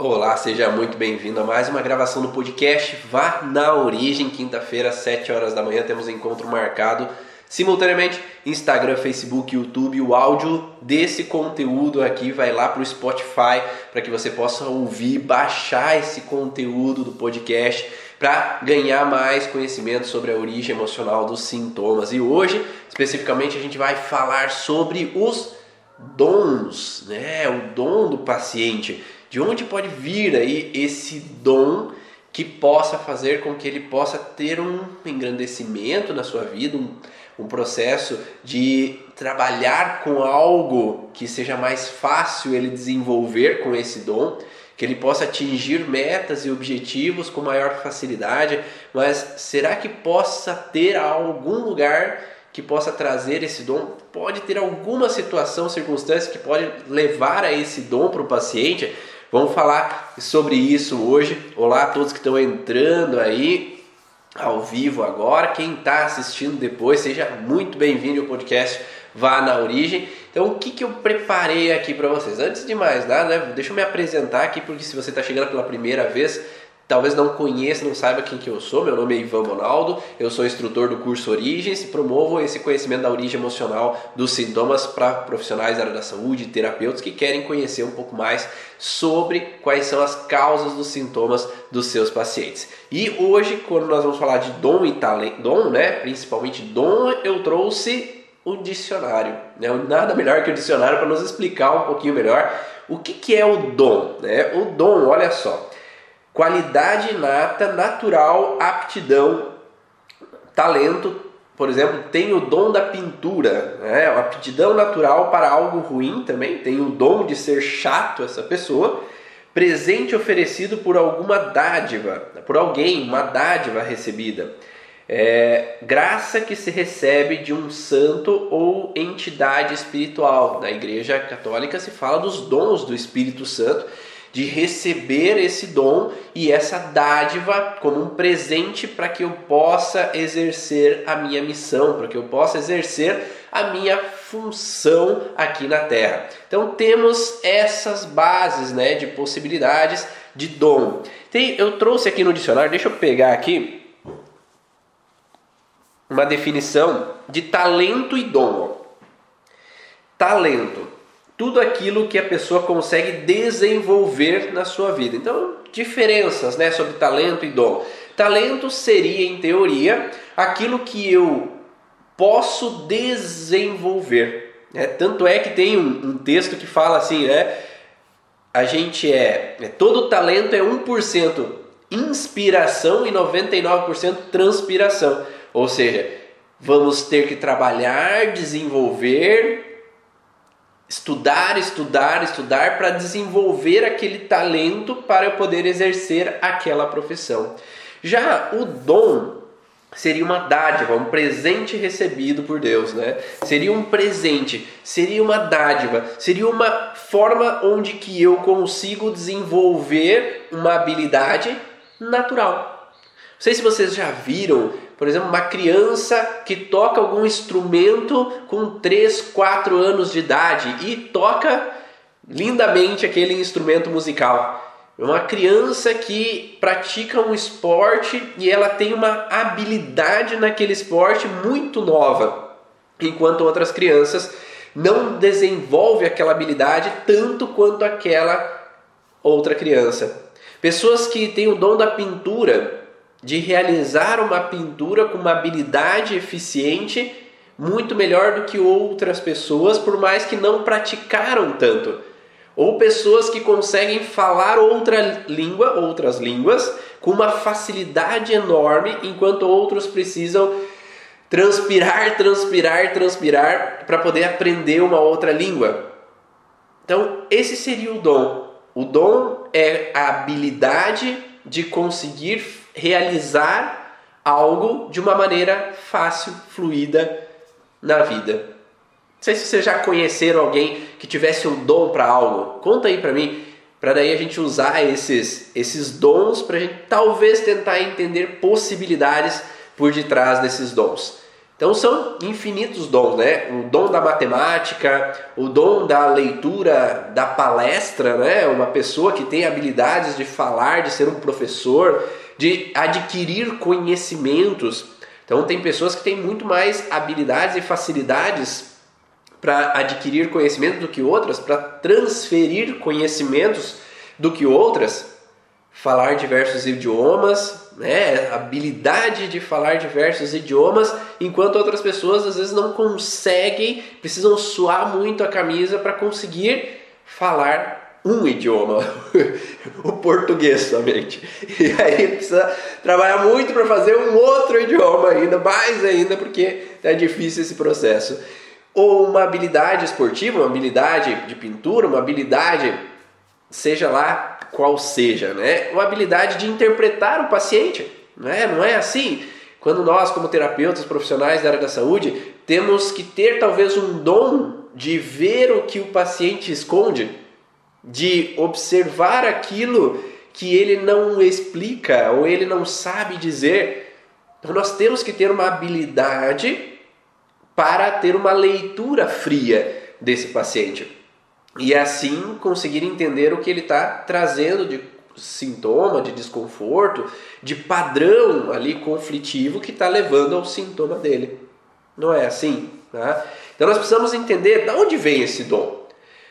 Olá, seja muito bem-vindo a mais uma gravação do podcast Vá na Origem. Quinta-feira, às 7 horas da manhã, temos um encontro marcado simultaneamente Instagram, Facebook, YouTube. O áudio desse conteúdo aqui vai lá para o Spotify para que você possa ouvir, baixar esse conteúdo do podcast para ganhar mais conhecimento sobre a origem emocional dos sintomas. E hoje, especificamente, a gente vai falar sobre os dons, né? O dom do paciente. De onde pode vir aí esse dom que possa fazer com que ele possa ter um engrandecimento na sua vida, um, um processo de trabalhar com algo que seja mais fácil ele desenvolver com esse dom, que ele possa atingir metas e objetivos com maior facilidade, mas será que possa ter algum lugar que possa trazer esse dom? Pode ter alguma situação, circunstância que pode levar a esse dom para o paciente? Vamos falar sobre isso hoje. Olá a todos que estão entrando aí ao vivo agora. Quem está assistindo depois, seja muito bem-vindo ao podcast Vá na Origem. Então, o que, que eu preparei aqui para vocês? Antes de mais nada, né, deixa eu me apresentar aqui, porque se você está chegando pela primeira vez, talvez não conheça, não saiba quem que eu sou. Meu nome é Ivan Bonaldo, eu sou instrutor do curso Origens e promovo esse conhecimento da origem emocional dos sintomas para profissionais da área da saúde, terapeutas que querem conhecer um pouco mais sobre quais são as causas dos sintomas dos seus pacientes. E hoje, quando nós vamos falar de dom e talento, dom, né, principalmente dom, eu trouxe o dicionário. Né? Nada melhor que o dicionário para nos explicar um pouquinho melhor o que, que é o dom. Né? O dom, olha só, qualidade inata, natural, aptidão, talento. Por exemplo, tem o dom da pintura, né? a aptidão natural para algo ruim também, tem o dom de ser chato essa pessoa. Presente oferecido por alguma dádiva, por alguém, uma dádiva recebida. É, graça que se recebe de um santo ou entidade espiritual. Na Igreja Católica se fala dos dons do Espírito Santo de receber esse dom e essa dádiva como um presente para que eu possa exercer a minha missão, para que eu possa exercer a minha função aqui na Terra. Então temos essas bases, né, de possibilidades de dom. Tem, eu trouxe aqui no dicionário, deixa eu pegar aqui uma definição de talento e dom. Talento tudo aquilo que a pessoa consegue desenvolver na sua vida. Então, diferenças né, sobre talento e dom. Talento seria, em teoria, aquilo que eu posso desenvolver. Né? Tanto é que tem um, um, texto que fala assim, né? A gente é, é todo talento é 1% inspiração e 99% transpiração. Ou seja, vamos ter que trabalhar, desenvolver, estudar, estudar, estudar para desenvolver aquele talento para eu poder exercer aquela profissão. Já o dom seria uma dádiva, um presente recebido por Deus, né? Seria um presente, seria uma dádiva, seria uma forma onde que eu consigo desenvolver uma habilidade natural. Não sei se vocês já viram por exemplo, uma criança que toca algum instrumento com 3, 4 anos de idade e toca lindamente aquele instrumento musical. Uma criança que pratica um esporte e ela tem uma habilidade naquele esporte muito nova, enquanto outras crianças não desenvolvem aquela habilidade tanto quanto aquela outra criança. Pessoas que têm o dom da pintura de realizar uma pintura com uma habilidade eficiente muito melhor do que outras pessoas, por mais que não praticaram tanto. Ou pessoas que conseguem falar outra língua, outras línguas, com uma facilidade enorme, enquanto outros precisam transpirar, transpirar, transpirar para poder aprender uma outra língua. Então, esse seria o dom. O dom é a habilidade de conseguir realizar algo de uma maneira fácil, fluida na vida. Não sei se vocês já conheceram alguém que tivesse um dom para algo. Conta aí para mim, para daí a gente usar esses, esses dons para a gente talvez tentar entender possibilidades por detrás desses dons. Então são infinitos dons, né? O dom da matemática, o dom da leitura da palestra, né? Uma pessoa que tem habilidades de falar, de ser um professor, de adquirir conhecimentos. Então tem pessoas que têm muito mais habilidades e facilidades para adquirir conhecimento do que outras, para transferir conhecimentos do que outras falar diversos idiomas, né? habilidade de falar diversos idiomas, enquanto outras pessoas às vezes não conseguem, precisam suar muito a camisa para conseguir falar um idioma, o português somente. E aí precisa trabalhar muito para fazer um outro idioma ainda, mais ainda, porque é difícil esse processo. Ou uma habilidade esportiva, uma habilidade de pintura, uma habilidade, seja lá qual seja, né? Uma habilidade de interpretar o paciente, né? Não é assim? Quando nós, como terapeutas profissionais da área da saúde, temos que ter talvez um dom de ver o que o paciente esconde, de observar aquilo que ele não explica ou ele não sabe dizer. Então nós temos que ter uma habilidade para ter uma leitura fria desse paciente e assim conseguir entender o que ele está trazendo de sintoma, de desconforto, de padrão ali conflitivo que está levando ao sintoma dele. Não é assim? Tá? Então nós precisamos entender de onde vem esse dom.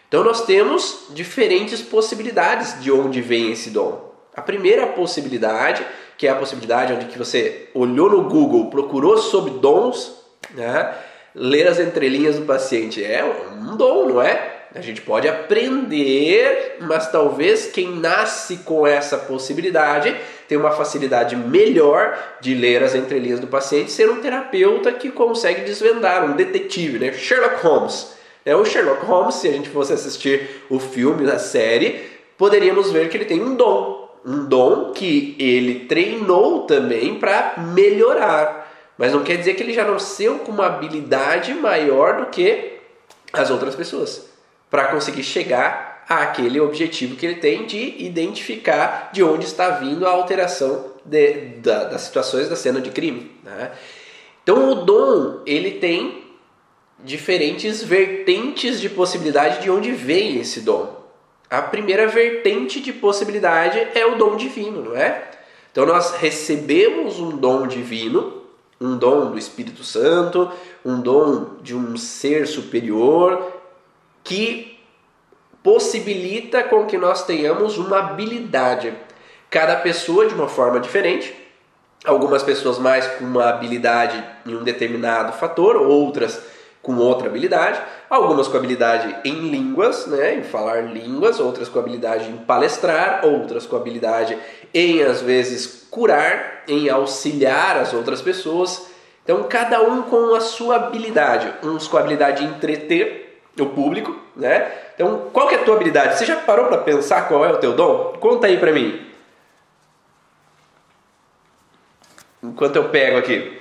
Então nós temos diferentes possibilidades de onde vem esse dom. A primeira possibilidade, que é a possibilidade onde que você olhou no Google, procurou sobre dons, né? ler as entrelinhas do paciente é um dom, não é? A gente pode aprender, mas talvez quem nasce com essa possibilidade tem uma facilidade melhor de ler as entrelinhas do paciente, ser um terapeuta que consegue desvendar, um detetive, né? Sherlock Holmes. É o Sherlock Holmes, se a gente fosse assistir o filme, a série, poderíamos ver que ele tem um dom, um dom que ele treinou também para melhorar. Mas não quer dizer que ele já nasceu com uma habilidade maior do que as outras pessoas para conseguir chegar àquele objetivo que ele tem de identificar de onde está vindo a alteração de, da, das situações da cena de crime. Né? Então o dom ele tem diferentes vertentes de possibilidade de onde vem esse dom. A primeira vertente de possibilidade é o dom divino, não é? Então nós recebemos um dom divino, um dom do Espírito Santo, um dom de um ser superior que possibilita com que nós tenhamos uma habilidade. Cada pessoa de uma forma diferente. Algumas pessoas mais com uma habilidade em um determinado fator, outras com outra habilidade, algumas com habilidade em línguas, né, em falar línguas, outras com habilidade em palestrar, outras com habilidade em às vezes curar, em auxiliar as outras pessoas. Então cada um com a sua habilidade, uns com a habilidade de entreter, o público, né? Então, qual que é a tua habilidade? Você já parou para pensar qual é o teu dom? Conta aí para mim. Enquanto eu pego aqui.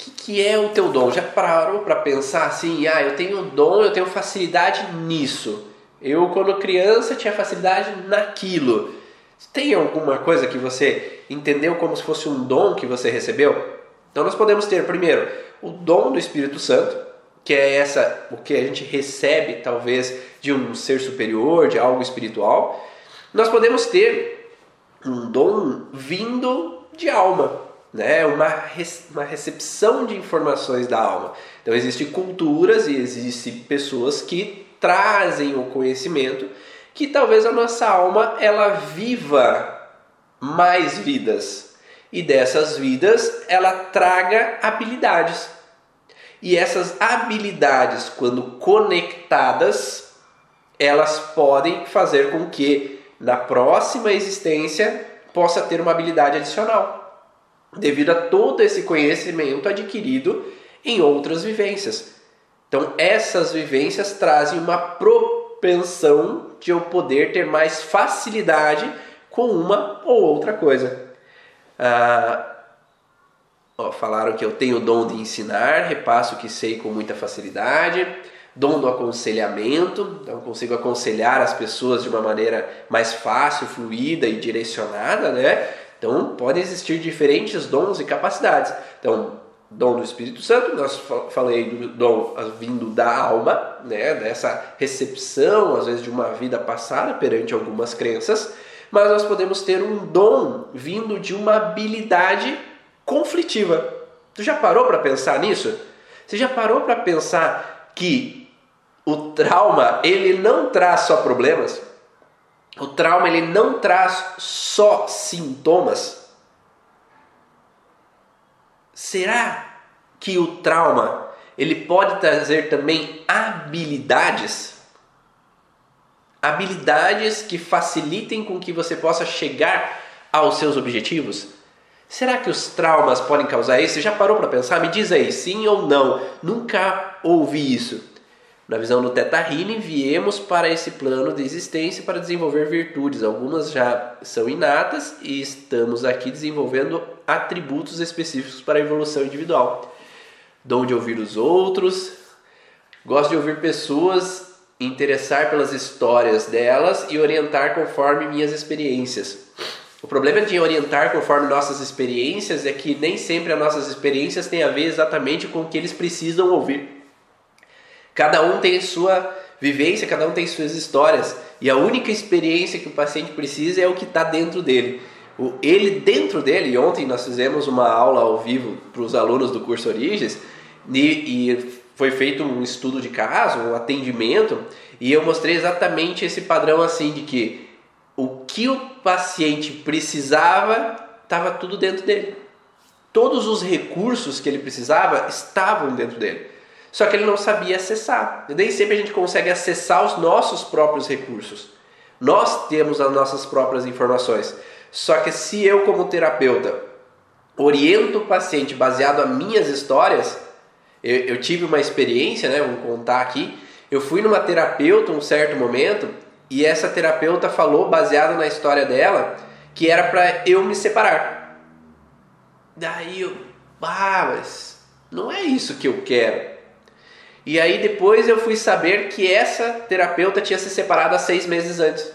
Que, que é o teu dom? Já parou para pensar assim? Ah, eu tenho dom, eu tenho facilidade nisso. Eu, quando criança, tinha facilidade naquilo. Tem alguma coisa que você entendeu como se fosse um dom que você recebeu? Então, nós podemos ter, primeiro, o dom do Espírito Santo, que é essa o que a gente recebe talvez de um ser superior, de algo espiritual, nós podemos ter um dom vindo de alma, né? uma, uma recepção de informações da alma. Então existem culturas e existem pessoas que trazem o conhecimento que talvez a nossa alma ela viva mais vidas e dessas vidas ela traga habilidades e essas habilidades, quando conectadas, elas podem fazer com que na próxima existência possa ter uma habilidade adicional, devido a todo esse conhecimento adquirido em outras vivências. Então, essas vivências trazem uma propensão de eu poder ter mais facilidade com uma ou outra coisa. Ah, Ó, falaram que eu tenho o dom de ensinar, repasso o que sei com muita facilidade, dom do aconselhamento, então consigo aconselhar as pessoas de uma maneira mais fácil, fluida e direcionada, né? Então, podem existir diferentes dons e capacidades. Então, dom do Espírito Santo, nós falei do dom vindo da alma, né, dessa recepção, às vezes de uma vida passada perante algumas crenças, mas nós podemos ter um dom vindo de uma habilidade conflitiva. Tu já parou para pensar nisso? Você já parou para pensar que o trauma, ele não traz só problemas? O trauma ele não traz só sintomas. Será que o trauma ele pode trazer também habilidades? Habilidades que facilitem com que você possa chegar aos seus objetivos? Será que os traumas podem causar isso? Você já parou para pensar? Me diz aí, sim ou não? Nunca ouvi isso. Na visão do Teta Healing, viemos para esse plano de existência para desenvolver virtudes. Algumas já são inatas e estamos aqui desenvolvendo atributos específicos para a evolução individual. Dom de ouvir os outros, gosto de ouvir pessoas, interessar pelas histórias delas e orientar conforme minhas experiências. O problema de orientar conforme nossas experiências é que nem sempre as nossas experiências têm a ver exatamente com o que eles precisam ouvir. Cada um tem sua vivência, cada um tem suas histórias. E a única experiência que o paciente precisa é o que está dentro dele. O, ele dentro dele, ontem nós fizemos uma aula ao vivo para os alunos do curso Origens, e, e foi feito um estudo de caso, um atendimento, e eu mostrei exatamente esse padrão assim de que o que o paciente precisava estava tudo dentro dele. Todos os recursos que ele precisava estavam dentro dele. Só que ele não sabia acessar. E nem sempre a gente consegue acessar os nossos próprios recursos. Nós temos as nossas próprias informações. Só que se eu, como terapeuta, oriento o paciente baseado nas minhas histórias, eu, eu tive uma experiência, né? Vou contar aqui. Eu fui numa terapeuta um certo momento e essa terapeuta falou, baseado na história dela, que era para eu me separar. Daí eu, ah, mas não é isso que eu quero. E aí depois eu fui saber que essa terapeuta tinha se separado há seis meses antes.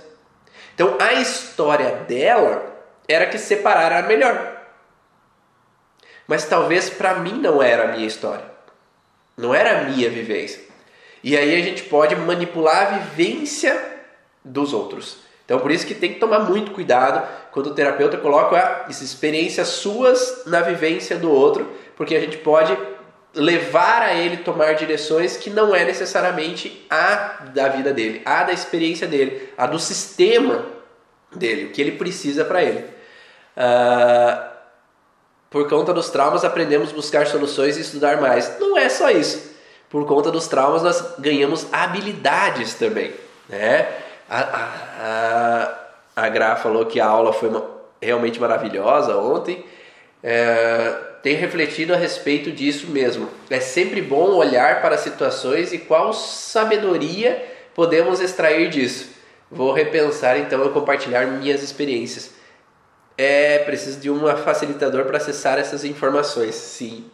Então a história dela era que separar era melhor. Mas talvez para mim não era a minha história. Não era a minha vivência. E aí a gente pode manipular a vivência dos outros. Então por isso que tem que tomar muito cuidado quando o terapeuta coloca as experiências suas na vivência do outro, porque a gente pode levar a ele tomar direções que não é necessariamente a da vida dele, a da experiência dele, a do sistema dele, o que ele precisa para ele. Uh, por conta dos traumas, aprendemos a buscar soluções e estudar mais. Não é só isso. Por conta dos traumas, nós ganhamos habilidades também. Né? A, a, a, a Gra falou que a aula foi realmente maravilhosa ontem. É, tenho refletido a respeito disso mesmo. É sempre bom olhar para situações e qual sabedoria podemos extrair disso. Vou repensar então e compartilhar minhas experiências. É preciso de um facilitador para acessar essas informações. Sim.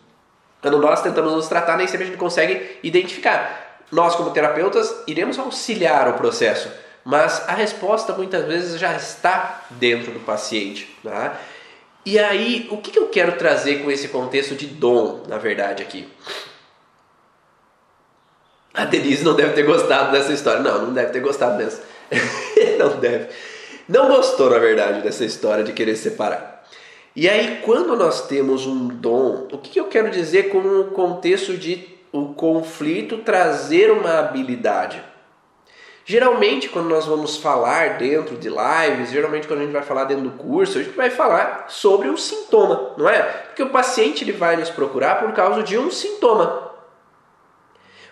Quando nós tentamos nos tratar, nem sempre a gente consegue identificar. Nós, como terapeutas, iremos auxiliar o processo, mas a resposta muitas vezes já está dentro do paciente. Tá? E aí, o que, que eu quero trazer com esse contexto de dom, na verdade, aqui? A Denise não deve ter gostado dessa história. Não, não deve ter gostado dessa. não deve. Não gostou, na verdade, dessa história de querer separar. E aí, quando nós temos um dom, o que, que eu quero dizer com o contexto de o conflito trazer uma habilidade? Geralmente, quando nós vamos falar dentro de lives, geralmente quando a gente vai falar dentro do curso, a gente vai falar sobre um sintoma, não é? Porque o paciente ele vai nos procurar por causa de um sintoma.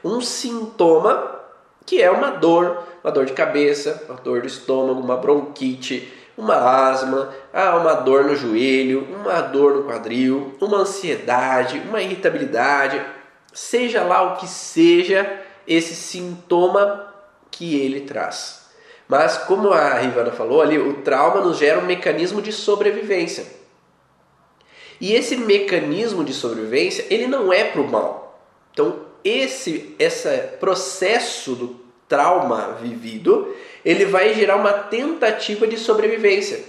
Um sintoma que é uma dor, uma dor de cabeça, uma dor de estômago, uma bronquite, uma asma, ah, uma dor no joelho, uma dor no quadril, uma ansiedade, uma irritabilidade, seja lá o que seja esse sintoma que ele traz. Mas, como a Rivana falou ali, o trauma nos gera um mecanismo de sobrevivência. E esse mecanismo de sobrevivência, ele não é para o mal. Então, esse, esse processo do trauma vivido, ele vai gerar uma tentativa de sobrevivência.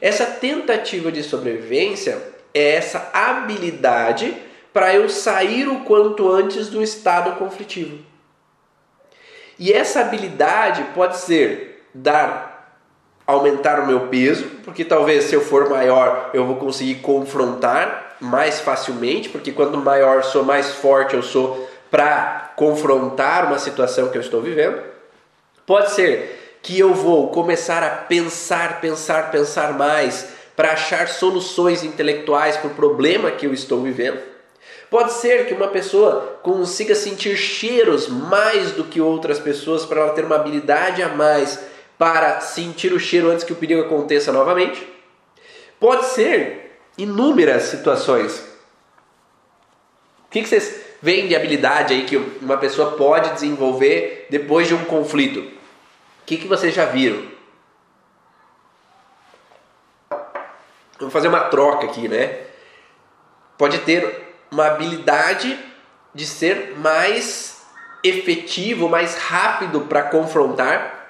Essa tentativa de sobrevivência é essa habilidade para eu sair o quanto antes do estado conflitivo. E essa habilidade pode ser dar aumentar o meu peso, porque talvez se eu for maior eu vou conseguir confrontar mais facilmente, porque quanto maior sou, mais forte eu sou para confrontar uma situação que eu estou vivendo. Pode ser que eu vou começar a pensar, pensar, pensar mais para achar soluções intelectuais para o problema que eu estou vivendo. Pode ser que uma pessoa consiga sentir cheiros mais do que outras pessoas para ela ter uma habilidade a mais para sentir o cheiro antes que o perigo aconteça novamente. Pode ser inúmeras situações. O que, vocês veem de habilidade aí que uma pessoa pode desenvolver depois de um conflito? O que, que vocês já viram? Vou fazer uma troca aqui, né? Pode ter uma habilidade de ser mais efetivo, mais rápido para confrontar.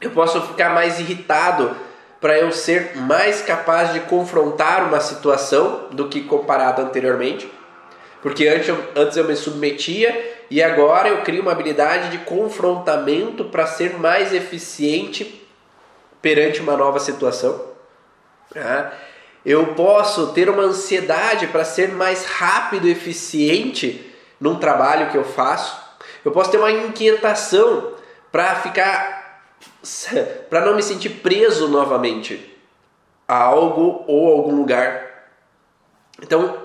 Eu posso ficar mais irritado para eu ser mais capaz de confrontar uma situação do que comparado anteriormente. Porque antes eu, antes eu me submetia e agora eu crio uma habilidade de confrontamento para ser mais eficiente perante uma nova situação. Tá? Eu posso ter uma ansiedade para ser mais rápido e eficiente num trabalho que eu faço. Eu posso ter uma inquietação para ficar para não me sentir preso novamente a algo ou algum lugar. Então,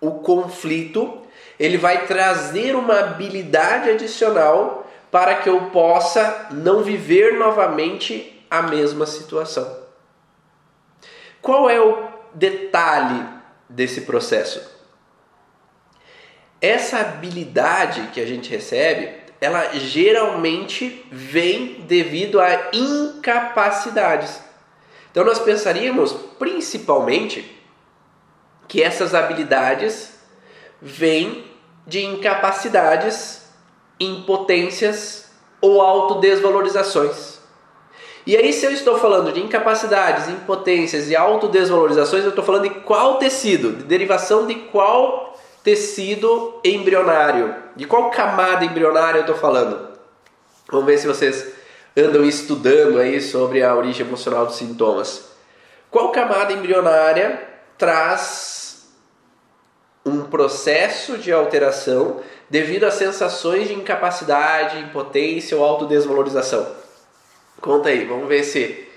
o conflito ele vai trazer uma habilidade adicional para que eu possa não viver novamente a mesma situação. Qual é o detalhe desse processo? Essa habilidade que a gente recebe, ela geralmente vem devido a incapacidades. Então nós pensaríamos principalmente que essas habilidades vêm de incapacidades, impotências ou autodesvalorizações. E aí, se eu estou falando de incapacidades, impotências e autodesvalorizações, eu estou falando de qual tecido? De derivação de qual tecido embrionário? De qual camada embrionária eu estou falando? Vamos ver se vocês andam estudando aí sobre a origem emocional dos sintomas. Qual camada embrionária traz um processo de alteração devido a sensações de incapacidade, impotência ou autodesvalorização? Conta aí, vamos ver se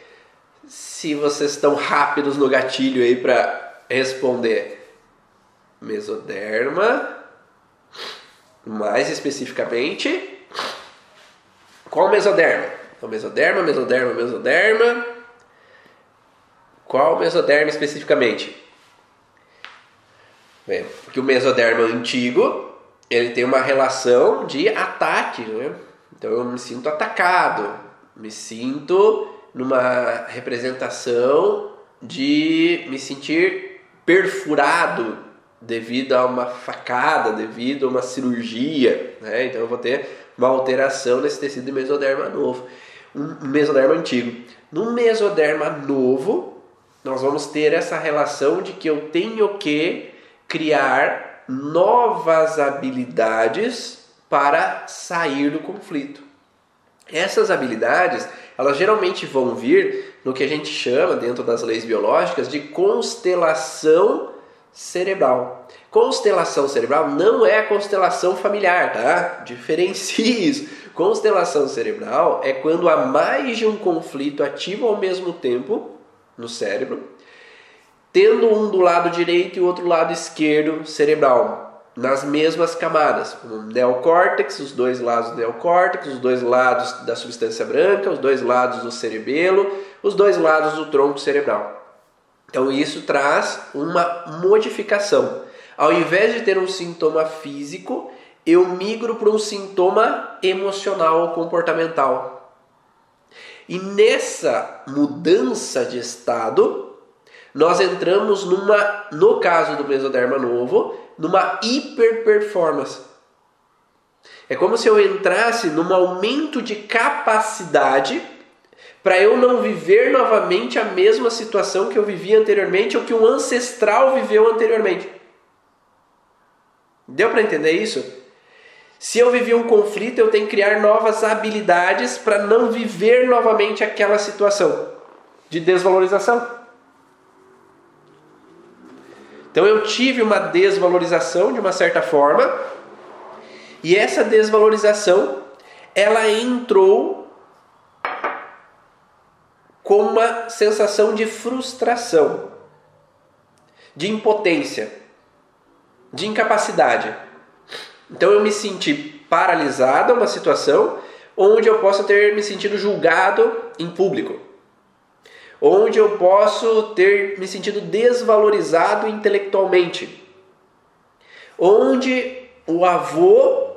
se vocês estão rápidos no gatilho aí para responder. Mesoderma, mais especificamente, qual mesoderma? Então, mesoderma, mesoderma, mesoderma. Qual mesoderma especificamente? Bem, porque o mesoderma antigo ele tem uma relação de ataque, né? Então eu me sinto atacado, me sinto numa representação de me sentir perfurado devido a uma facada, devido a uma cirurgia, né? Então eu vou ter uma alteração nesse tecido de mesoderma novo, um mesoderma antigo. No mesoderma novo, nós vamos ter essa relação de que eu tenho que criar novas habilidades para sair do conflito. Essas habilidades, elas geralmente vão vir no que a gente chama, dentro das leis biológicas, de constelação cerebral. Constelação cerebral não é a constelação familiar, tá? Diferencie isso. Constelação cerebral é quando há mais de um conflito ativo ao mesmo tempo no cérebro, tendo um do lado direito e o outro lado esquerdo cerebral nas mesmas camadas, o neocórtex, os dois lados do neocórtex, os dois lados da substância branca, os dois lados do cerebelo, os dois lados do tronco cerebral. Então isso traz uma modificação. Ao invés de ter um sintoma físico, eu migro para um sintoma emocional ou comportamental. E nessa mudança de estado, nós entramos numa, no caso do mesoderma novo, numa hiperperformance. É como se eu entrasse num aumento de capacidade para eu não viver novamente a mesma situação que eu vivia anteriormente ou que um ancestral viveu anteriormente. Deu para entender isso? Se eu vivi um conflito, eu tenho que criar novas habilidades para não viver novamente aquela situação de desvalorização. Então eu tive uma desvalorização de uma certa forma, e essa desvalorização ela entrou com uma sensação de frustração, de impotência, de incapacidade. Então eu me senti paralisado a uma situação onde eu posso ter me sentido julgado em público. Onde eu posso ter me sentido desvalorizado intelectualmente. Onde o avô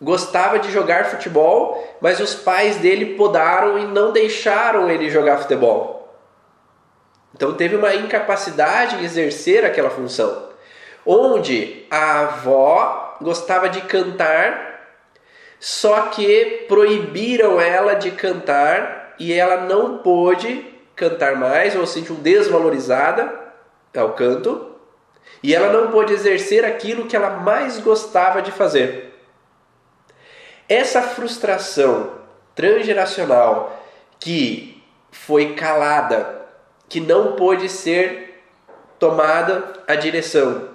gostava de jogar futebol, mas os pais dele podaram e não deixaram ele jogar futebol. Então teve uma incapacidade em exercer aquela função. Onde a avó gostava de cantar, só que proibiram ela de cantar e ela não pôde cantar mais, ou se sentiu desvalorizada ao canto, e ela não pôde exercer aquilo que ela mais gostava de fazer. Essa frustração transgeracional que foi calada, que não pôde ser tomada a direção,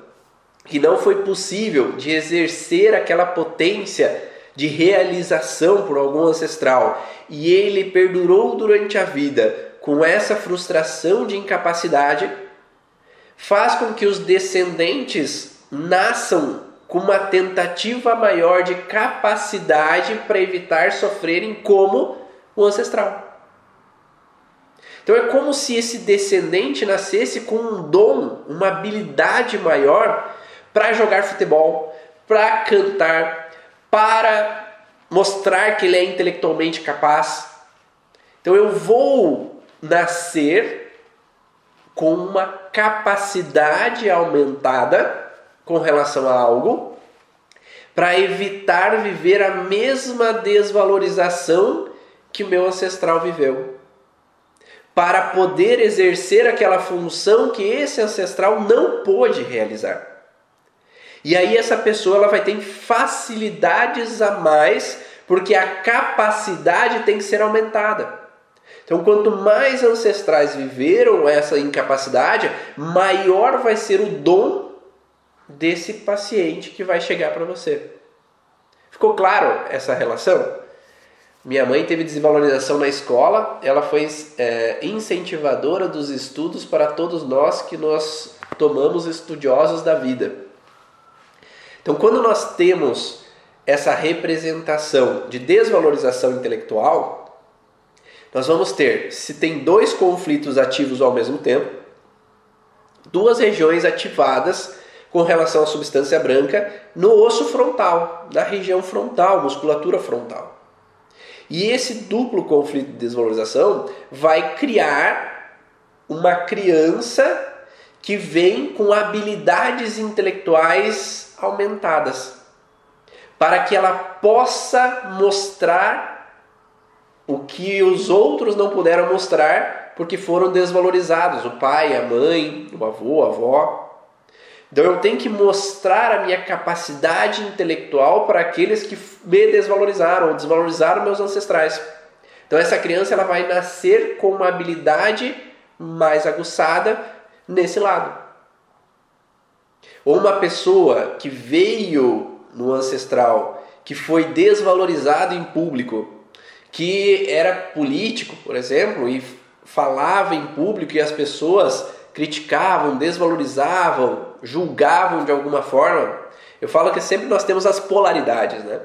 que não foi possível de exercer aquela potência de realização por algum ancestral e ele perdurou durante a vida com essa frustração de incapacidade, faz com que os descendentes nasçam com uma tentativa maior de capacidade para evitar sofrerem como o ancestral. Então é como se esse descendente nascesse com um dom, uma habilidade maior para jogar futebol, para cantar, para mostrar que ele é intelectualmente capaz. Então eu vou nascer com uma capacidade aumentada com relação a algo para evitar viver a mesma desvalorização que o meu ancestral viveu. Para poder exercer aquela função que esse ancestral não pôde realizar. E aí essa pessoa ela vai ter facilidades a mais, porque a capacidade tem que ser aumentada. Então, quanto mais ancestrais viveram essa incapacidade, maior vai ser o dom desse paciente que vai chegar para você. Ficou claro essa relação? Minha mãe teve desvalorização na escola, ela foi é, incentivadora dos estudos para todos nós que nós tomamos estudiosos da vida. Então, quando nós temos essa representação de desvalorização intelectual, nós vamos ter, se tem dois conflitos ativos ao mesmo tempo, duas regiões ativadas com relação à substância branca no osso frontal, na região frontal, musculatura frontal. E esse duplo conflito de desvalorização vai criar uma criança que vem com habilidades intelectuais aumentadas, para que ela possa mostrar o que os outros não puderam mostrar porque foram desvalorizados o pai, a mãe, o avô, a avó. Então eu tenho que mostrar a minha capacidade intelectual para aqueles que me desvalorizaram, ou desvalorizaram meus ancestrais. Então essa criança ela vai nascer com uma habilidade mais aguçada nesse lado. Ou uma pessoa que veio no ancestral, que foi desvalorizado em público, que era político, por exemplo, e falava em público e as pessoas criticavam, desvalorizavam, julgavam de alguma forma. Eu falo que sempre nós temos as polaridades, né?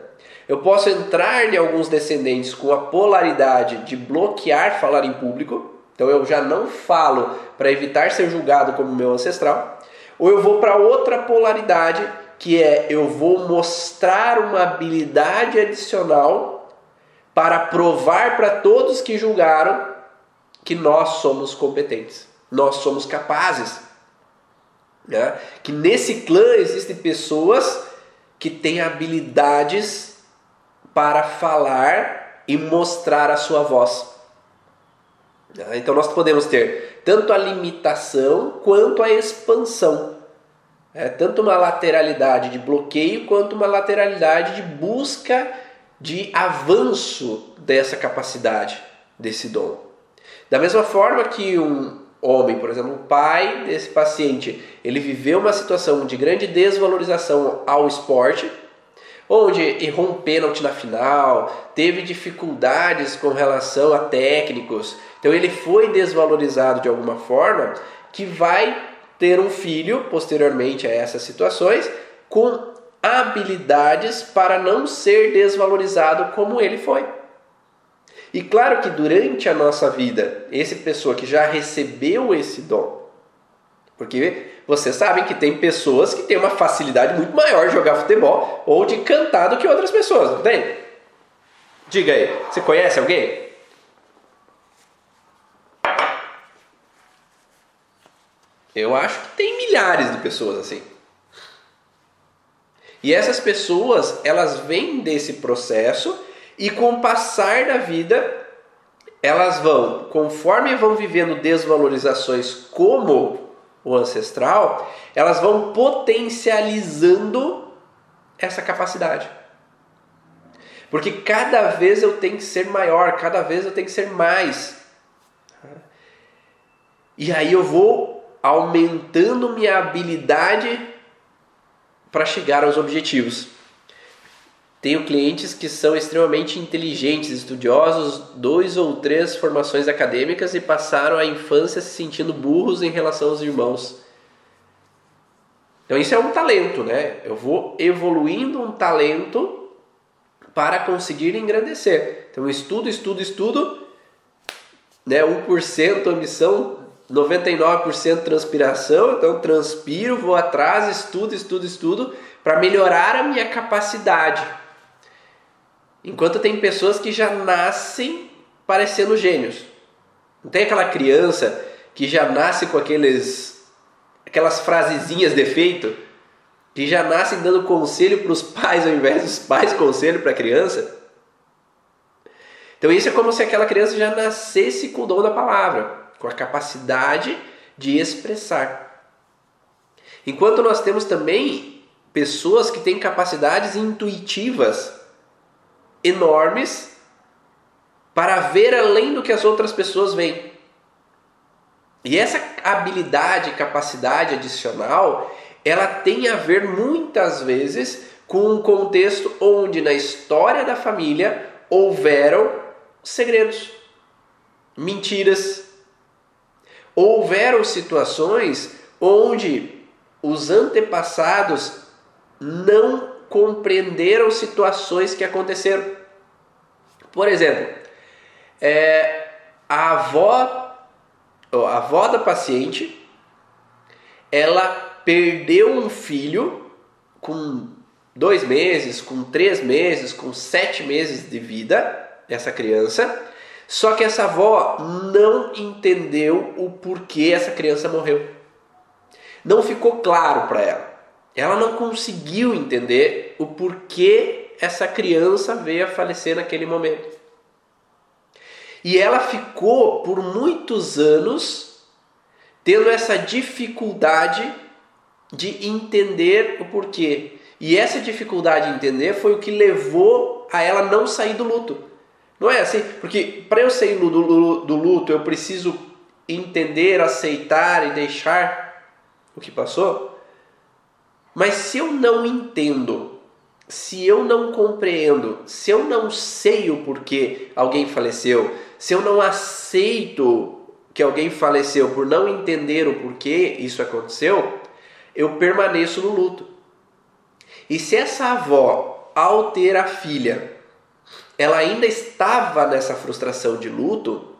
Eu posso entrar em alguns descendentes com a polaridade de bloquear falar em público, então eu já não falo para evitar ser julgado como meu ancestral. Ou eu vou para outra polaridade, que é eu vou mostrar uma habilidade adicional para provar para todos que julgaram que nós somos competentes, nós somos capazes. Né? Que nesse clã existem pessoas que têm habilidades para falar e mostrar a sua voz. Ah, então nós podemos ter tanto a limitação quanto a expansão. É, tanto uma lateralidade de bloqueio quanto uma lateralidade de busca de avanço dessa capacidade, desse dom. Da mesma forma que um homem, por exemplo, o pai desse paciente, ele viveu uma situação de grande desvalorização ao esporte, onde errou um pênalti na final, teve dificuldades com relação a técnicos, então ele foi desvalorizado de alguma forma, que vai ter um filho posteriormente a essas situações com habilidades para não ser desvalorizado como ele foi. E claro que durante a nossa vida, essa pessoa que já recebeu esse dom, porque vocês sabem que tem pessoas que têm uma facilidade muito maior de jogar futebol ou de cantar do que outras pessoas, não tem? Diga aí, você conhece alguém? Eu acho que tem milhares de pessoas assim. E essas pessoas, elas vêm desse processo e com o passar da vida, elas vão, conforme vão vivendo desvalorizações como o ancestral, elas vão potencializando essa capacidade. Porque cada vez eu tenho que ser maior, cada vez eu tenho que ser mais. E aí eu vou aumentando minha habilidade para chegar aos objetivos. Tenho clientes que são extremamente inteligentes, estudiosos, dois ou três formações acadêmicas e passaram a infância se sentindo burros em relação aos irmãos. Então isso é um talento, né? Eu vou evoluindo um talento para conseguir engrandecer. Então estudo, estudo, estudo, né? 1% ambição, 99% transpiração, então transpiro, vou atrás, estudo, estudo, estudo para melhorar a minha capacidade. Enquanto tem pessoas que já nascem parecendo gênios. Não tem aquela criança que já nasce com aqueles aquelas frasezinhas de efeito, que já nascem dando conselho para os pais ao invés dos pais conselho para a criança. Então isso é como se aquela criança já nascesse com o dom da palavra com a capacidade de expressar. Enquanto nós temos também pessoas que têm capacidades intuitivas enormes para ver além do que as outras pessoas veem. E essa habilidade, capacidade adicional, ela tem a ver muitas vezes com um contexto onde na história da família houveram segredos, mentiras, houveram situações onde os antepassados não compreenderam situações que aconteceram. Por exemplo, é, a avó, a avó da paciente, ela perdeu um filho com dois meses, com três meses, com sete meses de vida, essa criança, só que essa avó não entendeu o porquê essa criança morreu. Não ficou claro para ela. Ela não conseguiu entender o porquê essa criança veio a falecer naquele momento. E ela ficou por muitos anos tendo essa dificuldade de entender o porquê. E essa dificuldade de entender foi o que levou a ela não sair do luto. Não é assim? Porque para eu sair do, do, do luto, eu preciso entender, aceitar e deixar o que passou. Mas se eu não entendo, se eu não compreendo, se eu não sei o porquê alguém faleceu, se eu não aceito que alguém faleceu por não entender o porquê isso aconteceu, eu permaneço no luto. E se essa avó, ao ter a filha, ela ainda estava nessa frustração de luto,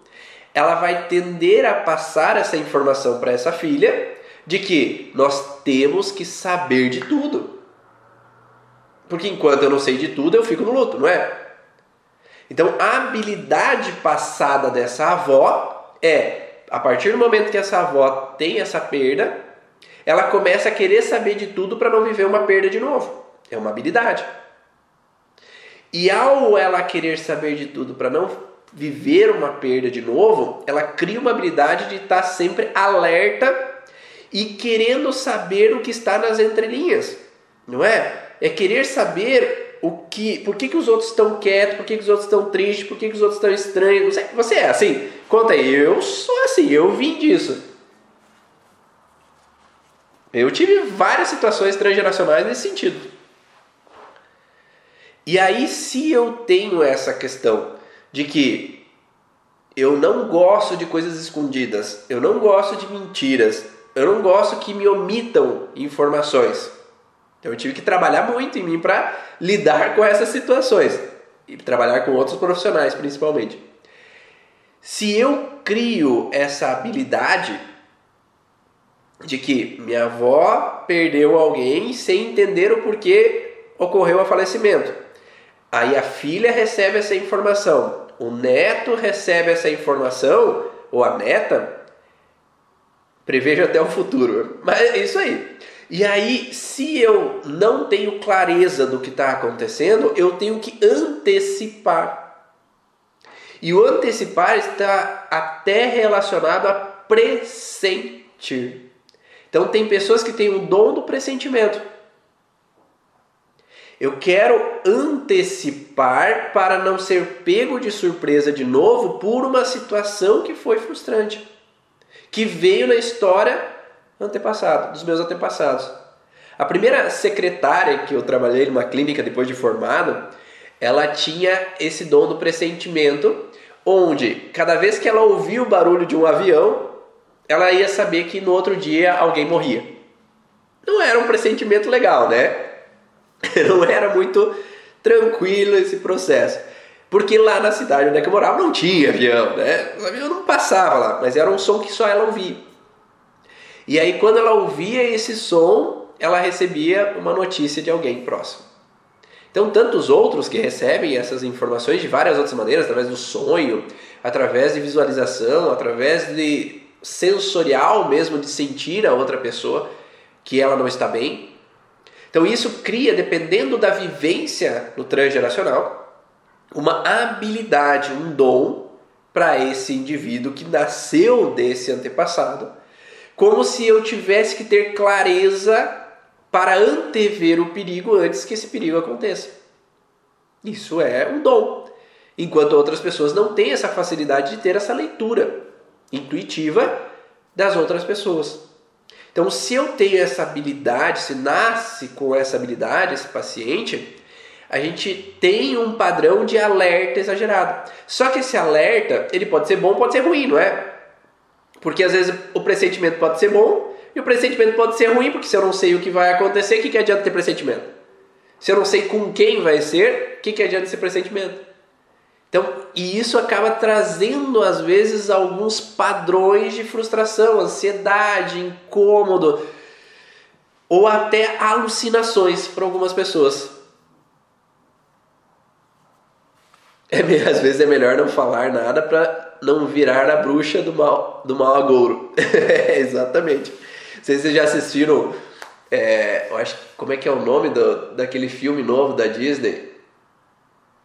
ela vai tender a passar essa informação para essa filha de que nós temos que saber de tudo. Porque enquanto eu não sei de tudo, eu fico no luto, não é? Então, a habilidade passada dessa avó é, a partir do momento que essa avó tem essa perda, ela começa a querer saber de tudo para não viver uma perda de novo. É uma habilidade. E ao ela querer saber de tudo para não viver uma perda de novo, ela cria uma habilidade de estar sempre alerta e querendo saber o que está nas entrelinhas, não é? É querer saber o que, por que, que os outros estão quietos, por que, que os outros estão tristes, por que, que os outros estão estranhos. Você é assim? Conta aí, eu sou assim, eu vim disso. Eu tive várias situações transgeracionais nesse sentido. E aí, se eu tenho essa questão de que eu não gosto de coisas escondidas, eu não gosto de mentiras, eu não gosto que me omitam informações. Então eu tive que trabalhar muito em mim para lidar com essas situações e trabalhar com outros profissionais principalmente. Se eu crio essa habilidade de que minha avó perdeu alguém sem entender o porquê ocorreu o falecimento. Aí a filha recebe essa informação, o neto recebe essa informação, ou a neta, prevejo até o futuro. Mas é isso aí. E aí, se eu não tenho clareza do que está acontecendo, eu tenho que antecipar. E o antecipar está até relacionado a pressentir. Então, tem pessoas que têm o dom do pressentimento. Eu quero antecipar para não ser pego de surpresa de novo por uma situação que foi frustrante que veio na história antepassada, dos meus antepassados. A primeira secretária que eu trabalhei numa clínica depois de formado, ela tinha esse dom do pressentimento, onde cada vez que ela ouvia o barulho de um avião, ela ia saber que no outro dia alguém morria. Não era um pressentimento legal, né? Não era muito tranquilo esse processo. Porque lá na cidade onde é que eu morava não tinha avião, né? O avião não passava lá, mas era um som que só ela ouvia. E aí quando ela ouvia esse som, ela recebia uma notícia de alguém próximo. Então tantos outros que recebem essas informações de várias outras maneiras, através do sonho, através de visualização, através de sensorial mesmo de sentir a outra pessoa que ela não está bem. Então isso cria, dependendo da vivência no transgeracional, uma habilidade, um dom para esse indivíduo que nasceu desse antepassado, como se eu tivesse que ter clareza para antever o perigo antes que esse perigo aconteça. Isso é um dom. Enquanto outras pessoas não têm essa facilidade de ter essa leitura intuitiva das outras pessoas. Então, se eu tenho essa habilidade, se nasce com essa habilidade, esse paciente, a gente tem um padrão de alerta exagerado. Só que esse alerta, ele pode ser bom, pode ser ruim, não é? Porque às vezes o pressentimento pode ser bom e o pressentimento pode ser ruim, porque se eu não sei o que vai acontecer, o que, que adianta ter pressentimento? Se eu não sei com quem vai ser, o que, que adianta esse pressentimento? Então, e isso acaba trazendo às vezes alguns padrões de frustração, ansiedade, incômodo ou até alucinações para algumas pessoas. É, às vezes é melhor não falar nada para não virar a bruxa do mal, do mal agouro. Exatamente. Não sei se vocês já assistiram. É, eu acho como é que é o nome do, daquele filme novo da Disney?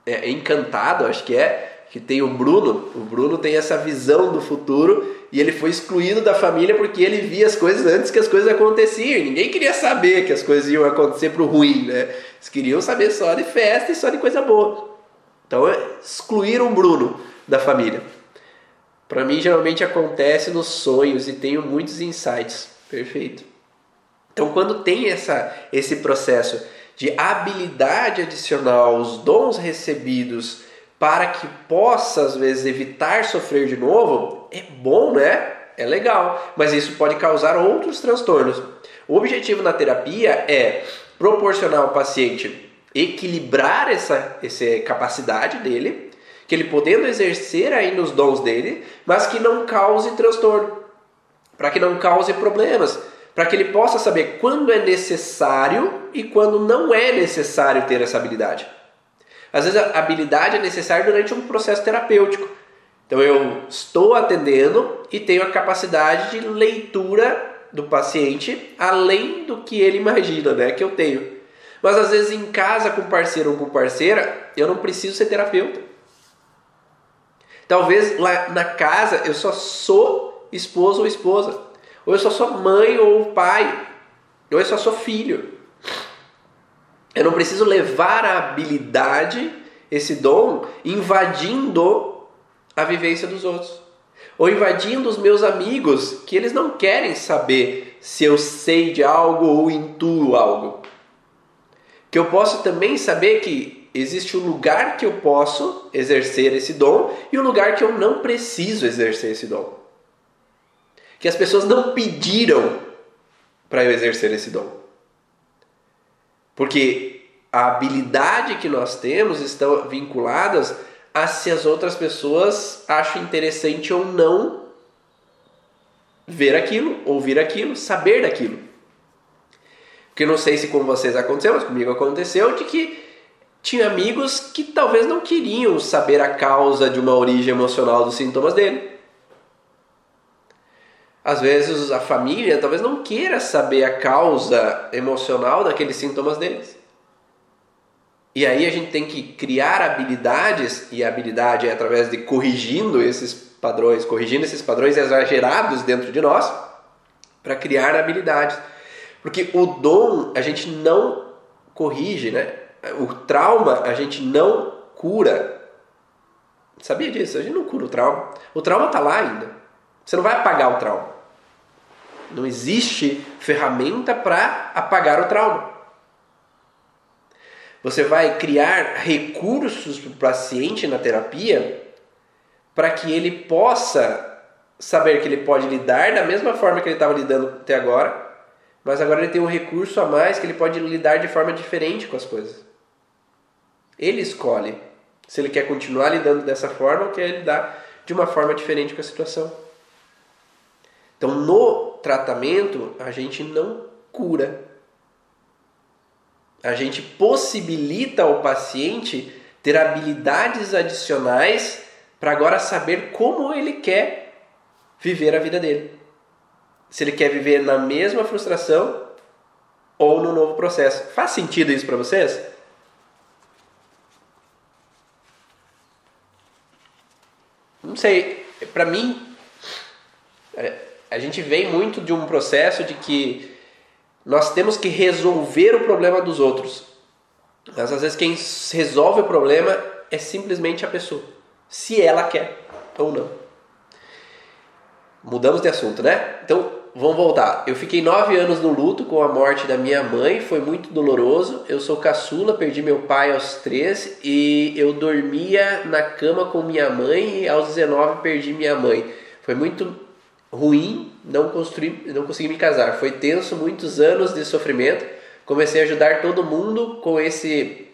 É, Encantado, acho que é. Que tem o Bruno. O Bruno tem essa visão do futuro e ele foi excluído da família porque ele via as coisas antes que as coisas aconteciam. E ninguém queria saber que as coisas iam acontecer pro ruim, né? Eles queriam saber só de festa e só de coisa boa. Então, é excluir um Bruno da família. Para mim, geralmente acontece nos sonhos e tenho muitos insights. Perfeito. Então, quando tem essa, esse processo de habilidade adicional, os dons recebidos, para que possa, às vezes, evitar sofrer de novo, é bom, né? É legal. Mas isso pode causar outros transtornos. O objetivo na terapia é proporcionar ao paciente equilibrar essa, essa capacidade dele, que ele podendo exercer ainda os dons dele, mas que não cause transtorno, para que não cause problemas, para que ele possa saber quando é necessário e quando não é necessário ter essa habilidade. Às vezes a habilidade é necessária durante um processo terapêutico. Então eu estou atendendo e tenho a capacidade de leitura do paciente além do que ele imagina, né, que eu tenho. Mas às vezes em casa com parceiro ou com parceira, eu não preciso ser terapeuta. Talvez lá na casa eu só sou esposo ou esposa. Ou eu só sou mãe ou pai. Ou eu só sou filho. Eu não preciso levar a habilidade, esse dom, invadindo a vivência dos outros. Ou invadindo os meus amigos, que eles não querem saber se eu sei de algo ou intuo algo. Que eu posso também saber que existe um lugar que eu posso exercer esse dom e um lugar que eu não preciso exercer esse dom. Que as pessoas não pediram para eu exercer esse dom. Porque a habilidade que nós temos estão vinculadas a se as outras pessoas acham interessante ou não ver aquilo, ouvir aquilo, saber daquilo. Porque não sei se com vocês aconteceu, mas comigo aconteceu de que tinha amigos que talvez não queriam saber a causa de uma origem emocional dos sintomas dele. Às vezes a família talvez não queira saber a causa emocional daqueles sintomas deles. E aí a gente tem que criar habilidades, e a habilidade é através de corrigindo esses padrões, corrigindo esses padrões exagerados dentro de nós, para criar habilidades. Porque o dom a gente não corrige, né? O trauma a gente não cura. Sabia disso? A gente não cura o trauma. O trauma está lá ainda. Você não vai apagar o trauma. Não existe ferramenta para apagar o trauma. Você vai criar recursos para o paciente na terapia para que ele possa saber que ele pode lidar da mesma forma que ele estava lidando até agora, mas agora ele tem um recurso a mais que ele pode lidar de forma diferente com as coisas. Ele escolhe se ele quer continuar lidando dessa forma ou quer lidar de uma forma diferente com a situação. Então, no tratamento, a gente não cura. A gente possibilita ao paciente ter habilidades adicionais para agora saber como ele quer viver a vida dele. Se ele quer viver na mesma frustração ou no novo processo. Faz sentido isso para vocês? Não sei, para mim é, a gente vem muito de um processo de que nós temos que resolver o problema dos outros. Mas às vezes quem resolve o problema é simplesmente a pessoa, se ela quer ou não. Mudamos de assunto, né? Então vamos voltar. Eu fiquei nove anos no luto com a morte da minha mãe, foi muito doloroso. Eu sou caçula, perdi meu pai aos 13 e eu dormia na cama com minha mãe e aos 19 perdi minha mãe. Foi muito ruim, não, construí, não consegui me casar. Foi tenso, muitos anos de sofrimento. Comecei a ajudar todo mundo com esse.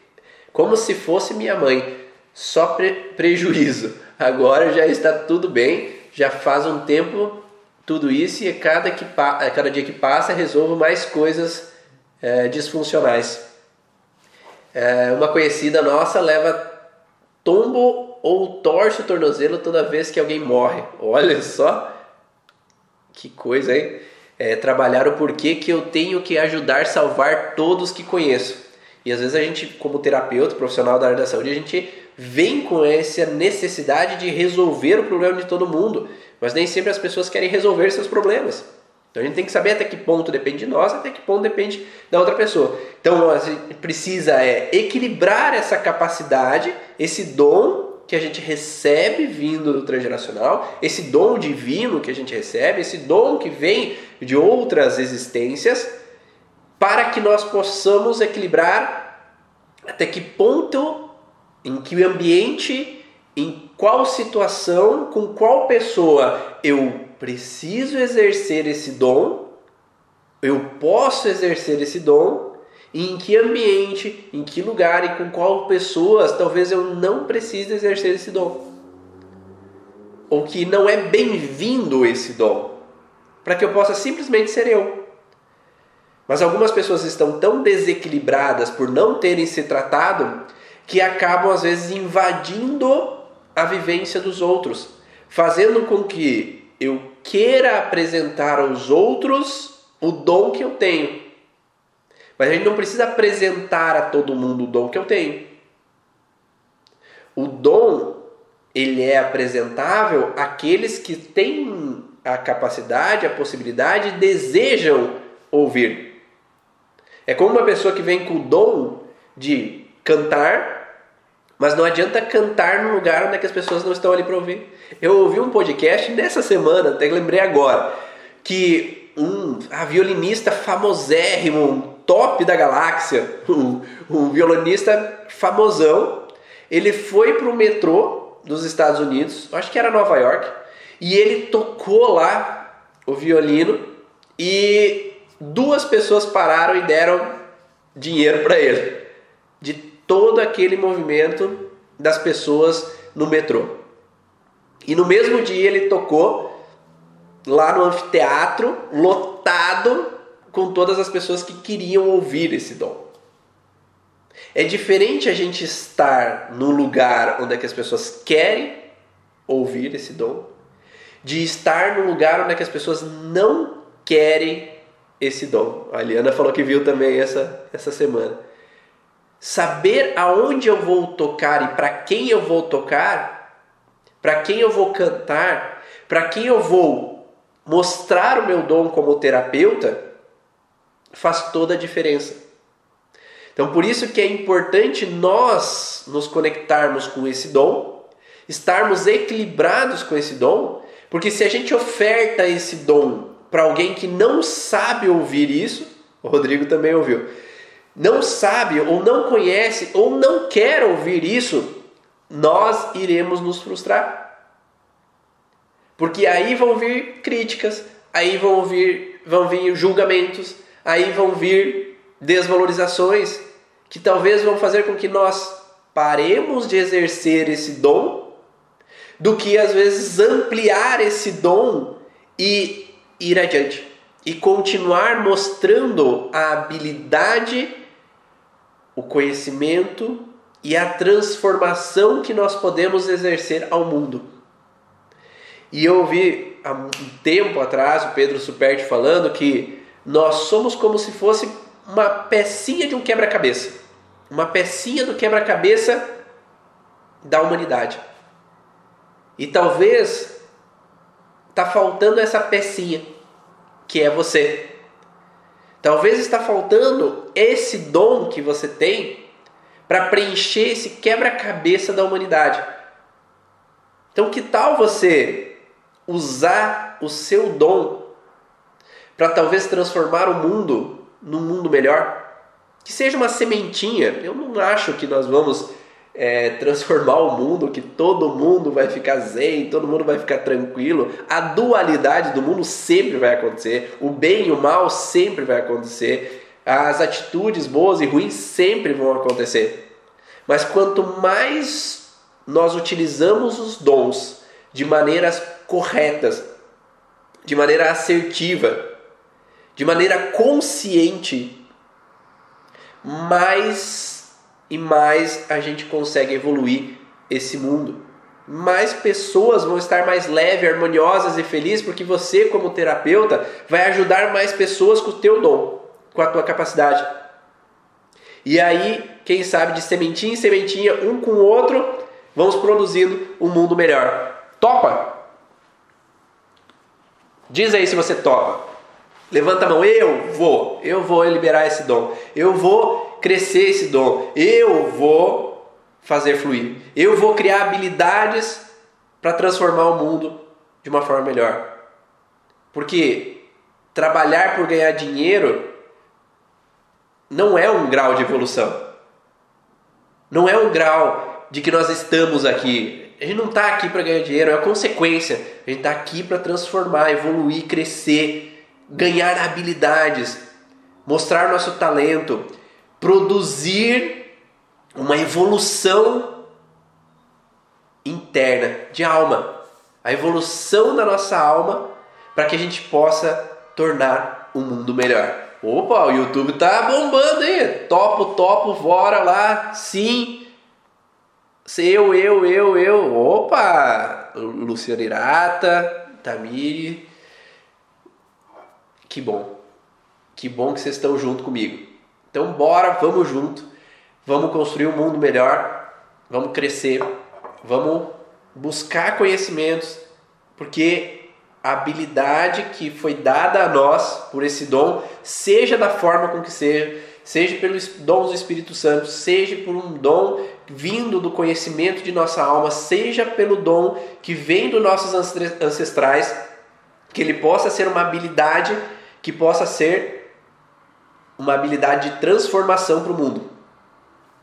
como se fosse minha mãe. Só pre, prejuízo. Agora já está tudo bem, já faz um tempo tudo isso e a cada, que, a cada dia que passa resolvo mais coisas é, disfuncionais. É, uma conhecida nossa leva tombo ou torce o tornozelo toda vez que alguém morre. Olha só que coisa, hein? É, trabalhar o porquê que eu tenho que ajudar, salvar todos que conheço. E às vezes a gente, como terapeuta, profissional da área da saúde, a gente vem com essa necessidade de resolver o problema de todo mundo, mas nem sempre as pessoas querem resolver seus problemas. Então a gente tem que saber até que ponto depende de nós, até que ponto depende da outra pessoa. Então a gente precisa é, equilibrar essa capacidade, esse dom que a gente recebe vindo do transgeracional, esse dom divino que a gente recebe, esse dom que vem de outras existências, para que nós possamos equilibrar até que ponto, em que ambiente, em qual situação, com qual pessoa eu preciso exercer esse dom, eu posso exercer esse dom e em que ambiente, em que lugar e com qual pessoas talvez eu não precise exercer esse dom. Ou que não é bem-vindo esse dom, para que eu possa simplesmente ser eu. Mas algumas pessoas estão tão desequilibradas por não terem se tratado que acabam às vezes invadindo a vivência dos outros, fazendo com que eu queira apresentar aos outros o dom que eu tenho mas a gente não precisa apresentar a todo mundo o dom que eu tenho. O dom ele é apresentável àqueles que têm a capacidade, a possibilidade, desejam ouvir. É como uma pessoa que vem com o dom de cantar, mas não adianta cantar no lugar onde é as pessoas não estão ali para ouvir. Eu ouvi um podcast nessa semana, até lembrei agora, que um a violinista famosérrimo, top da galáxia, um, um violinista famosão, ele foi para o metrô dos Estados Unidos, acho que era Nova York, e ele tocou lá o violino e duas pessoas pararam e deram dinheiro para ele de todo aquele movimento das pessoas no metrô. E no mesmo dia ele tocou lá no anfiteatro, lotado com todas as pessoas que queriam ouvir esse dom. É diferente a gente estar no lugar onde é que as pessoas querem ouvir esse dom, de estar no lugar onde é que as pessoas não querem esse dom. A Liana falou que viu também essa, essa semana. Saber aonde eu vou tocar e para quem eu vou tocar, para quem eu vou cantar, para quem eu vou mostrar o meu dom como terapeuta, faz toda a diferença. Então, por isso que é importante nós nos conectarmos com esse dom, estarmos equilibrados com esse dom, porque se a gente oferta esse dom para alguém que não sabe ouvir isso, o Rodrigo também ouviu, não sabe ou não conhece ou não quer ouvir isso, nós iremos nos frustrar. Porque aí vão vir críticas, aí vão vir, vão vir julgamentos, aí vão vir desvalorizações que talvez vão fazer com que nós paremos de exercer esse dom, do que às vezes ampliar esse dom e ir adiante e continuar mostrando a habilidade, o conhecimento e a transformação que nós podemos exercer ao mundo. E eu ouvi há um tempo atrás o Pedro Superti falando que nós somos como se fosse uma pecinha de um quebra-cabeça. Uma pecinha do quebra-cabeça da humanidade. E talvez está faltando essa pecinha, que é você. Talvez está faltando esse dom que você tem para preencher esse quebra-cabeça da humanidade. Então, que tal você usar o seu dom para talvez transformar o mundo num mundo melhor? Que seja uma sementinha. Eu não acho que nós vamos é, transformar o mundo, que todo mundo vai ficar zen, todo mundo vai ficar tranquilo. A dualidade do mundo sempre vai acontecer, o bem e o mal sempre vai acontecer, as atitudes boas e ruins sempre vão acontecer. Mas quanto mais nós utilizamos os dons de maneiras corretas, de maneira assertiva, de maneira consciente, mais e mais a gente consegue evoluir esse mundo. Mais pessoas vão estar mais leves, harmoniosas e felizes porque você, como terapeuta, vai ajudar mais pessoas com o teu dom, com a tua capacidade. E aí, quem sabe de sementinha em sementinha, um com o outro, vamos produzindo um mundo melhor. Topa? Diz aí se você topa. Levanta a mão, eu vou, eu vou liberar esse dom. Eu vou crescer esse dom, eu vou fazer fluir, eu vou criar habilidades para transformar o mundo de uma forma melhor. Porque trabalhar por ganhar dinheiro não é um grau de evolução. Não é um grau de que nós estamos aqui. A gente não está aqui para ganhar dinheiro, é a consequência. A gente está aqui para transformar, evoluir, crescer, ganhar habilidades, mostrar nosso talento, produzir uma evolução interna de alma, a evolução da nossa alma para que a gente possa tornar o um mundo melhor. Opa, o YouTube tá bombando aí. Topo, topo, bora lá. Sim. Eu, eu, eu, eu. Opa! Luciano Irata, Tamiri. Que bom. Que bom que vocês estão junto comigo. Então, bora, vamos junto, vamos construir um mundo melhor, vamos crescer, vamos buscar conhecimentos, porque a habilidade que foi dada a nós por esse dom, seja da forma com que seja, seja pelos dons do Espírito Santo, seja por um dom vindo do conhecimento de nossa alma, seja pelo dom que vem dos nossos ancestrais, que ele possa ser uma habilidade que possa ser uma habilidade de transformação para o mundo.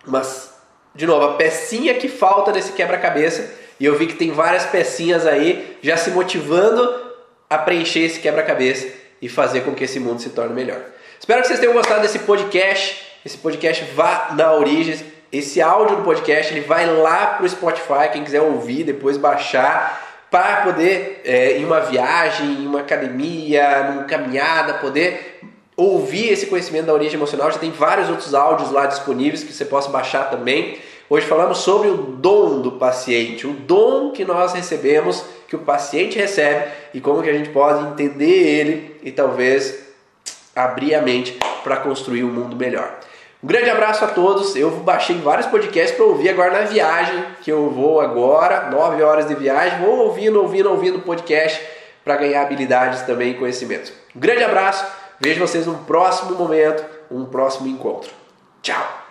Mas, de novo, a pecinha que falta nesse quebra-cabeça, e eu vi que tem várias pecinhas aí já se motivando a preencher esse quebra-cabeça e fazer com que esse mundo se torne melhor. Espero que vocês tenham gostado desse podcast. Esse podcast vá na origem. Esse áudio do podcast ele vai lá para o Spotify. Quem quiser ouvir, depois baixar para poder, é, em uma viagem, em uma academia, numa caminhada, poder ouvir esse conhecimento da origem emocional. Já tem vários outros áudios lá disponíveis que você possa baixar também. Hoje falamos sobre o dom do paciente, o dom que nós recebemos, que o paciente recebe e como que a gente pode entender ele e talvez abrir a mente para construir um mundo melhor. Um grande abraço a todos. Eu baixei vários podcasts para ouvir agora na viagem, que eu vou agora, 9 horas de viagem, vou ouvindo, ouvindo, ouvindo podcast para ganhar habilidades também e conhecimentos. Um grande abraço. Vejo vocês num próximo momento, um próximo encontro. Tchau!